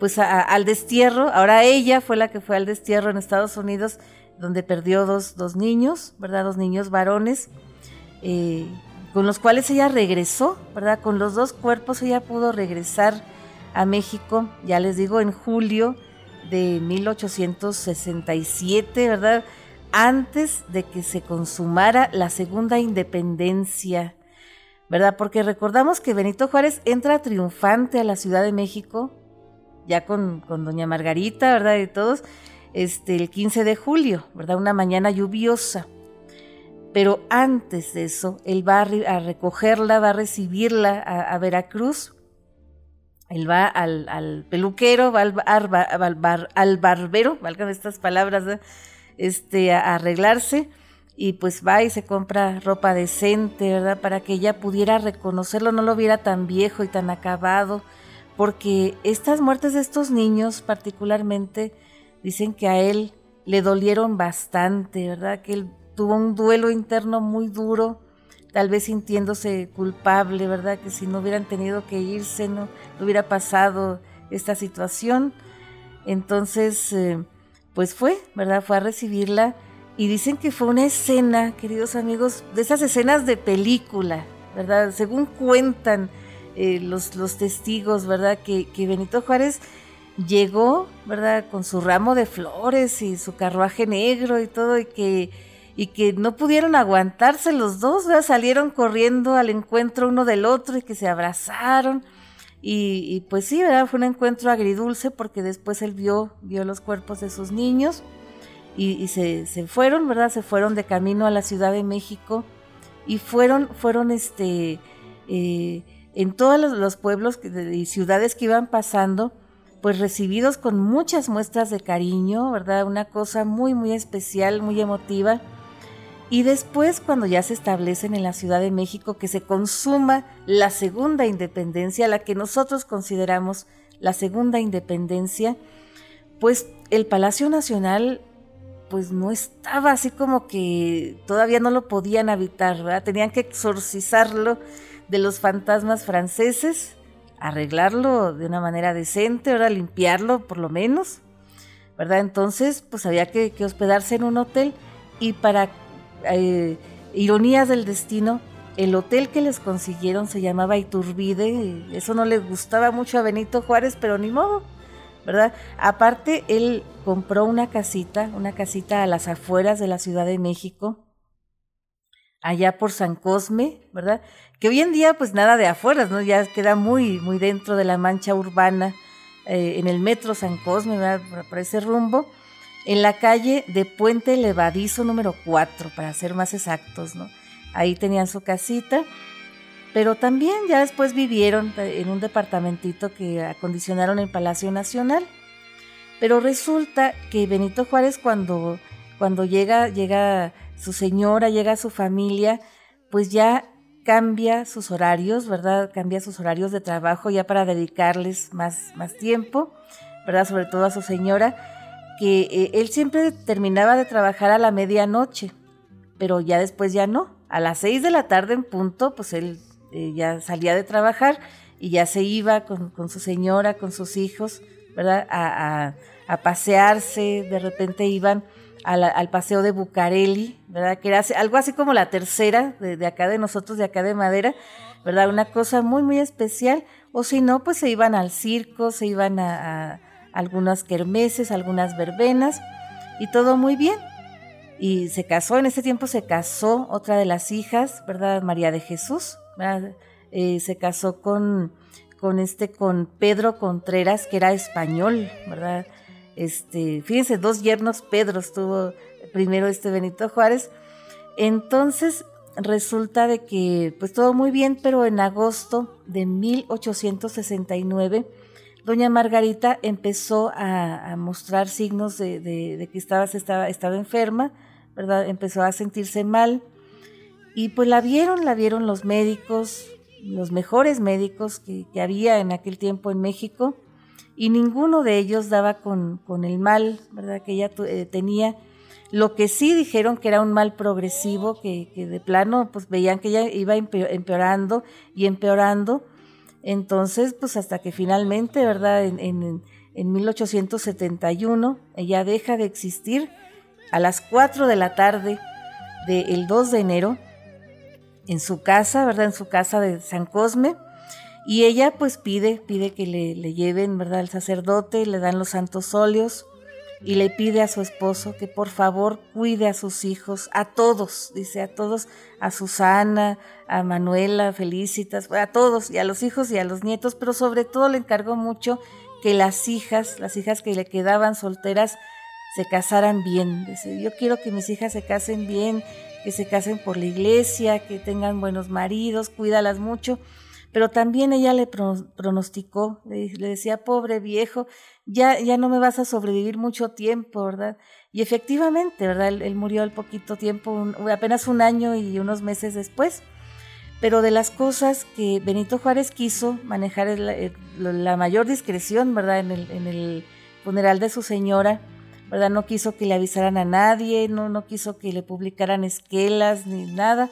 pues al destierro. Ahora ella fue la que fue al destierro en Estados Unidos, donde perdió dos, dos niños, ¿verdad? Dos niños varones, eh, con los cuales ella regresó, ¿verdad? Con los dos cuerpos ella pudo regresar a México, ya les digo, en julio de 1867, ¿verdad? Antes de que se consumara la segunda independencia, ¿verdad? Porque recordamos que Benito Juárez entra triunfante a la Ciudad de México ya con, doña Margarita, ¿verdad? Y todos, este, el 15 de julio, ¿verdad? Una mañana lluviosa. Pero antes de eso, él va a, recogerla, va a recibirla a, Veracruz. Él va al, peluquero, va al, al, barbero, valgan estas palabras, este, a arreglarse y pues va y se compra ropa decente, ¿verdad? Para que ella pudiera reconocerlo, no lo viera tan viejo y tan acabado porque estas muertes de estos niños particularmente dicen que a él le dolieron bastante, ¿verdad? Que él tuvo un duelo interno muy duro, tal vez sintiéndose culpable, ¿verdad? Que si no hubieran tenido que irse, no, hubiera pasado esta situación. Entonces, eh, pues fue, ¿verdad? Fue a recibirla y dicen que fue una escena, queridos amigos, de esas escenas de película, ¿verdad? Según cuentan eh, los, los, testigos, ¿verdad? Que, que, Benito Juárez llegó, ¿verdad? Con su ramo de flores y su carruaje negro y todo, y que, y que no pudieron aguantarse los dos, salieron corriendo al encuentro uno del otro y que se abrazaron. Y, pues sí, ¿verdad? fue un encuentro agridulce porque después él vio, vio los cuerpos de sus niños y, se, fueron, ¿verdad? Se fueron de camino a la Ciudad de México y fueron, fueron este, eh, en todos los, pueblos y ciudades que iban pasando, pues recibidos con muchas muestras de cariño, ¿verdad? Una cosa muy, muy especial, muy emotiva. Y después, cuando ya se establecen en la Ciudad de México, que se consuma la segunda independencia, la que nosotros consideramos la segunda independencia, pues el Palacio Nacional pues no estaba así como que todavía no lo podían habitar, ¿verdad? Tenían que exorcizarlo de los fantasmas franceses, arreglarlo de una manera decente, ahora limpiarlo por lo menos, ¿verdad? Entonces, pues había que, hospedarse en un hotel y para eh, ironías del destino, el hotel que les consiguieron se llamaba Iturbide, eso no le gustaba mucho a Benito Juárez, pero ni modo, ¿verdad? Aparte, él compró una casita, una casita a las afueras de la Ciudad de México, allá por San Cosme, ¿verdad? Que hoy en día, pues nada de afueras, ¿no? Ya queda muy, muy dentro de la mancha urbana, eh, en el metro San Cosme, ¿verdad? Por ese rumbo en la calle de Puente Levadizo número 4, para ser más exactos, ¿no? Ahí tenían su casita, pero también ya después vivieron en un departamentito que acondicionaron en Palacio Nacional. Pero resulta que Benito Juárez cuando, cuando llega, llega su señora, llega su familia, pues ya cambia sus horarios, ¿verdad? Cambia sus horarios de trabajo ya para dedicarles más, más tiempo, ¿verdad? Sobre todo a su señora que eh, él siempre terminaba de trabajar a la medianoche, pero ya después ya no. A las seis de la tarde en punto, pues él eh, ya salía de trabajar y ya se iba con, su señora, con sus hijos, ¿verdad? A, pasearse, de repente iban al paseo de Bucareli, ¿verdad? Que era algo así como la tercera de, acá de nosotros, de acá de Madera, ¿verdad? Una cosa muy, muy especial. O si no, pues se iban al circo, se iban a algunas kermeses, algunas verbenas y todo muy bien. Y se casó, en ese tiempo se casó otra de las hijas, ¿verdad? María de Jesús, eh, se casó con, con este, con Pedro Contreras, que era español, ¿verdad? Este, fíjense, dos yernos Pedros tuvo primero este Benito Juárez. Entonces resulta de que, pues todo muy bien, pero en agosto de 1869 doña Margarita empezó a, mostrar signos de, que estaba, estaba, estaba enferma, ¿verdad? Empezó a sentirse mal. Y pues la vieron, la vieron los médicos, los mejores médicos que, había en aquel tiempo en México, y ninguno de ellos daba con, el mal, ¿verdad? Que ella eh, tenía. Lo que sí dijeron que era un mal progresivo, que, de plano pues veían que ella iba empeorando y empeorando, entonces, pues hasta que finalmente, ¿verdad? En, en, en 1871 ella deja de existir a las 4 de la tarde del 2 de enero en su casa, ¿verdad? En su casa de San Cosme. Y ella pues pide, pide que le, le lleven, ¿verdad? Al sacerdote, le dan los santos óleos y le pide a su esposo que por favor cuide a sus hijos, a todos, dice a todos, a Susana, a Manuela, Felicitas, a todos, y a los hijos y a los nietos, pero sobre todo le encargó mucho que las hijas, las hijas que le quedaban solteras, se casaran bien. Dice, yo quiero que mis hijas se casen bien, que se casen por la iglesia, que tengan buenos maridos, cuídalas mucho pero también ella le pronosticó, le, decía, pobre viejo, ya, ya no me vas a sobrevivir mucho tiempo, ¿verdad? Y efectivamente, ¿verdad? Él, murió al poquito tiempo, apenas un año y unos meses después. Pero de las cosas que Benito Juárez quiso manejar la, la mayor discreción, ¿verdad? En el, en el funeral de su señora, ¿verdad? No quiso que le avisaran a nadie, no, no quiso que le publicaran esquelas ni nada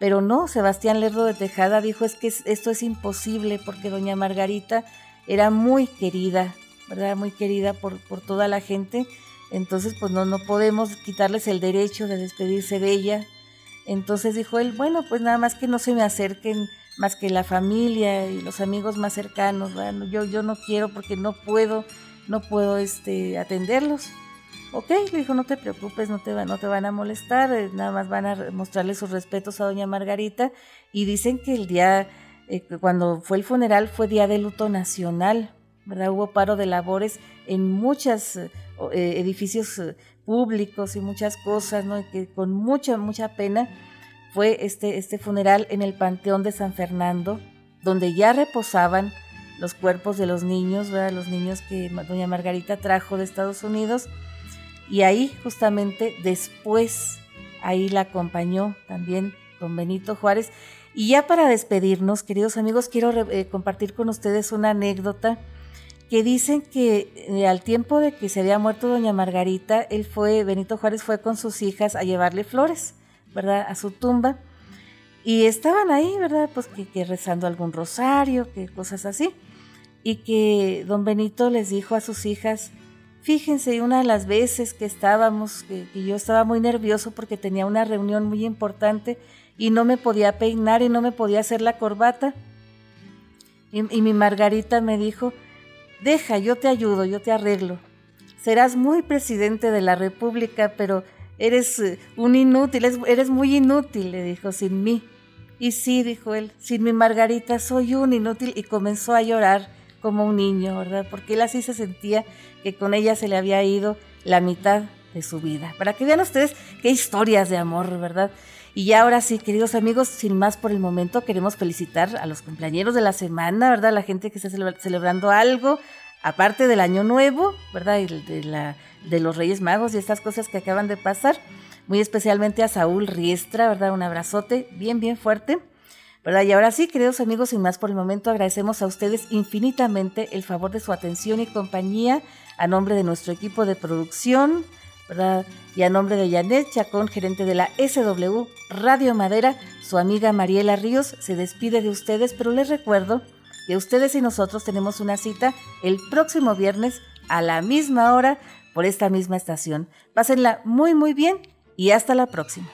pero no, Sebastián Lerdo de Tejada dijo es que esto es imposible porque doña Margarita era muy querida, ¿verdad? Muy querida por, por toda la gente. Entonces, pues no, no podemos quitarles el derecho de despedirse de ella. Entonces dijo él, bueno, pues nada más que no se me acerquen más que la familia y los amigos más cercanos, Yo, yo no quiero porque no puedo, no puedo este, atenderlos. Ok, le dijo, no te preocupes, no te, no te van a molestar, eh, nada más van a mostrarle sus respetos a doña Margarita. Y dicen que el día, eh, cuando fue el funeral, fue día de luto nacional, ¿verdad? Hubo paro de labores en muchos edificios públicos y muchas cosas, ¿no? que con mucha, mucha pena fue este, este funeral en el Panteón de San Fernando, donde ya reposaban los cuerpos de los niños, ¿verdad? los niños que doña Margarita trajo de Estados Unidos. Y ahí justamente después, ahí la acompañó también don Benito Juárez. Y ya para despedirnos, queridos amigos, quiero eh, compartir con ustedes una anécdota que dicen que eh, al tiempo de que se había muerto doña Margarita, él fue, Benito Juárez fue con sus hijas a llevarle flores, ¿verdad? A su tumba. Y estaban ahí, ¿verdad? Pues que, rezando algún rosario, que cosas así. Y que don Benito les dijo a sus hijas, fíjense, una de las veces que estábamos, que, yo estaba muy nervioso porque tenía una reunión muy importante y no me podía peinar y no me podía hacer la corbata. y mi Margarita me dijo, Deja, yo te ayudo, yo te arreglo. Serás muy presidente de la República, pero eres eh, un inútil, eres muy inútil, le dijo, sin mí. Y sí, dijo él, sin mi Margarita soy un inútil y comenzó a llorar como un niño, ¿verdad? Porque él así se sentía que con ella se le había ido la mitad de su vida. Para que vean ustedes qué historias de amor, ¿verdad? Y ahora sí, queridos amigos, sin más por el momento, queremos felicitar a los cumpleaños de la semana, ¿verdad? La gente que está celebrando algo, aparte del Año Nuevo, ¿verdad? Y de, la, de los Reyes Magos y estas cosas que acaban de pasar. Muy especialmente a Saúl Riestra, ¿verdad? Un abrazote bien, bien fuerte. ¿Verdad? Y ahora sí, queridos amigos, sin más por el momento, agradecemos a ustedes infinitamente el favor de su atención y compañía a nombre de nuestro equipo de producción, y a nombre de Janet Chacón, gerente de la SW Radio Madera, su amiga Mariela Ríos se despide de ustedes, pero les recuerdo que ustedes y nosotros tenemos una cita el próximo viernes a la misma hora por esta misma estación. Pásenla muy muy bien y hasta la próxima.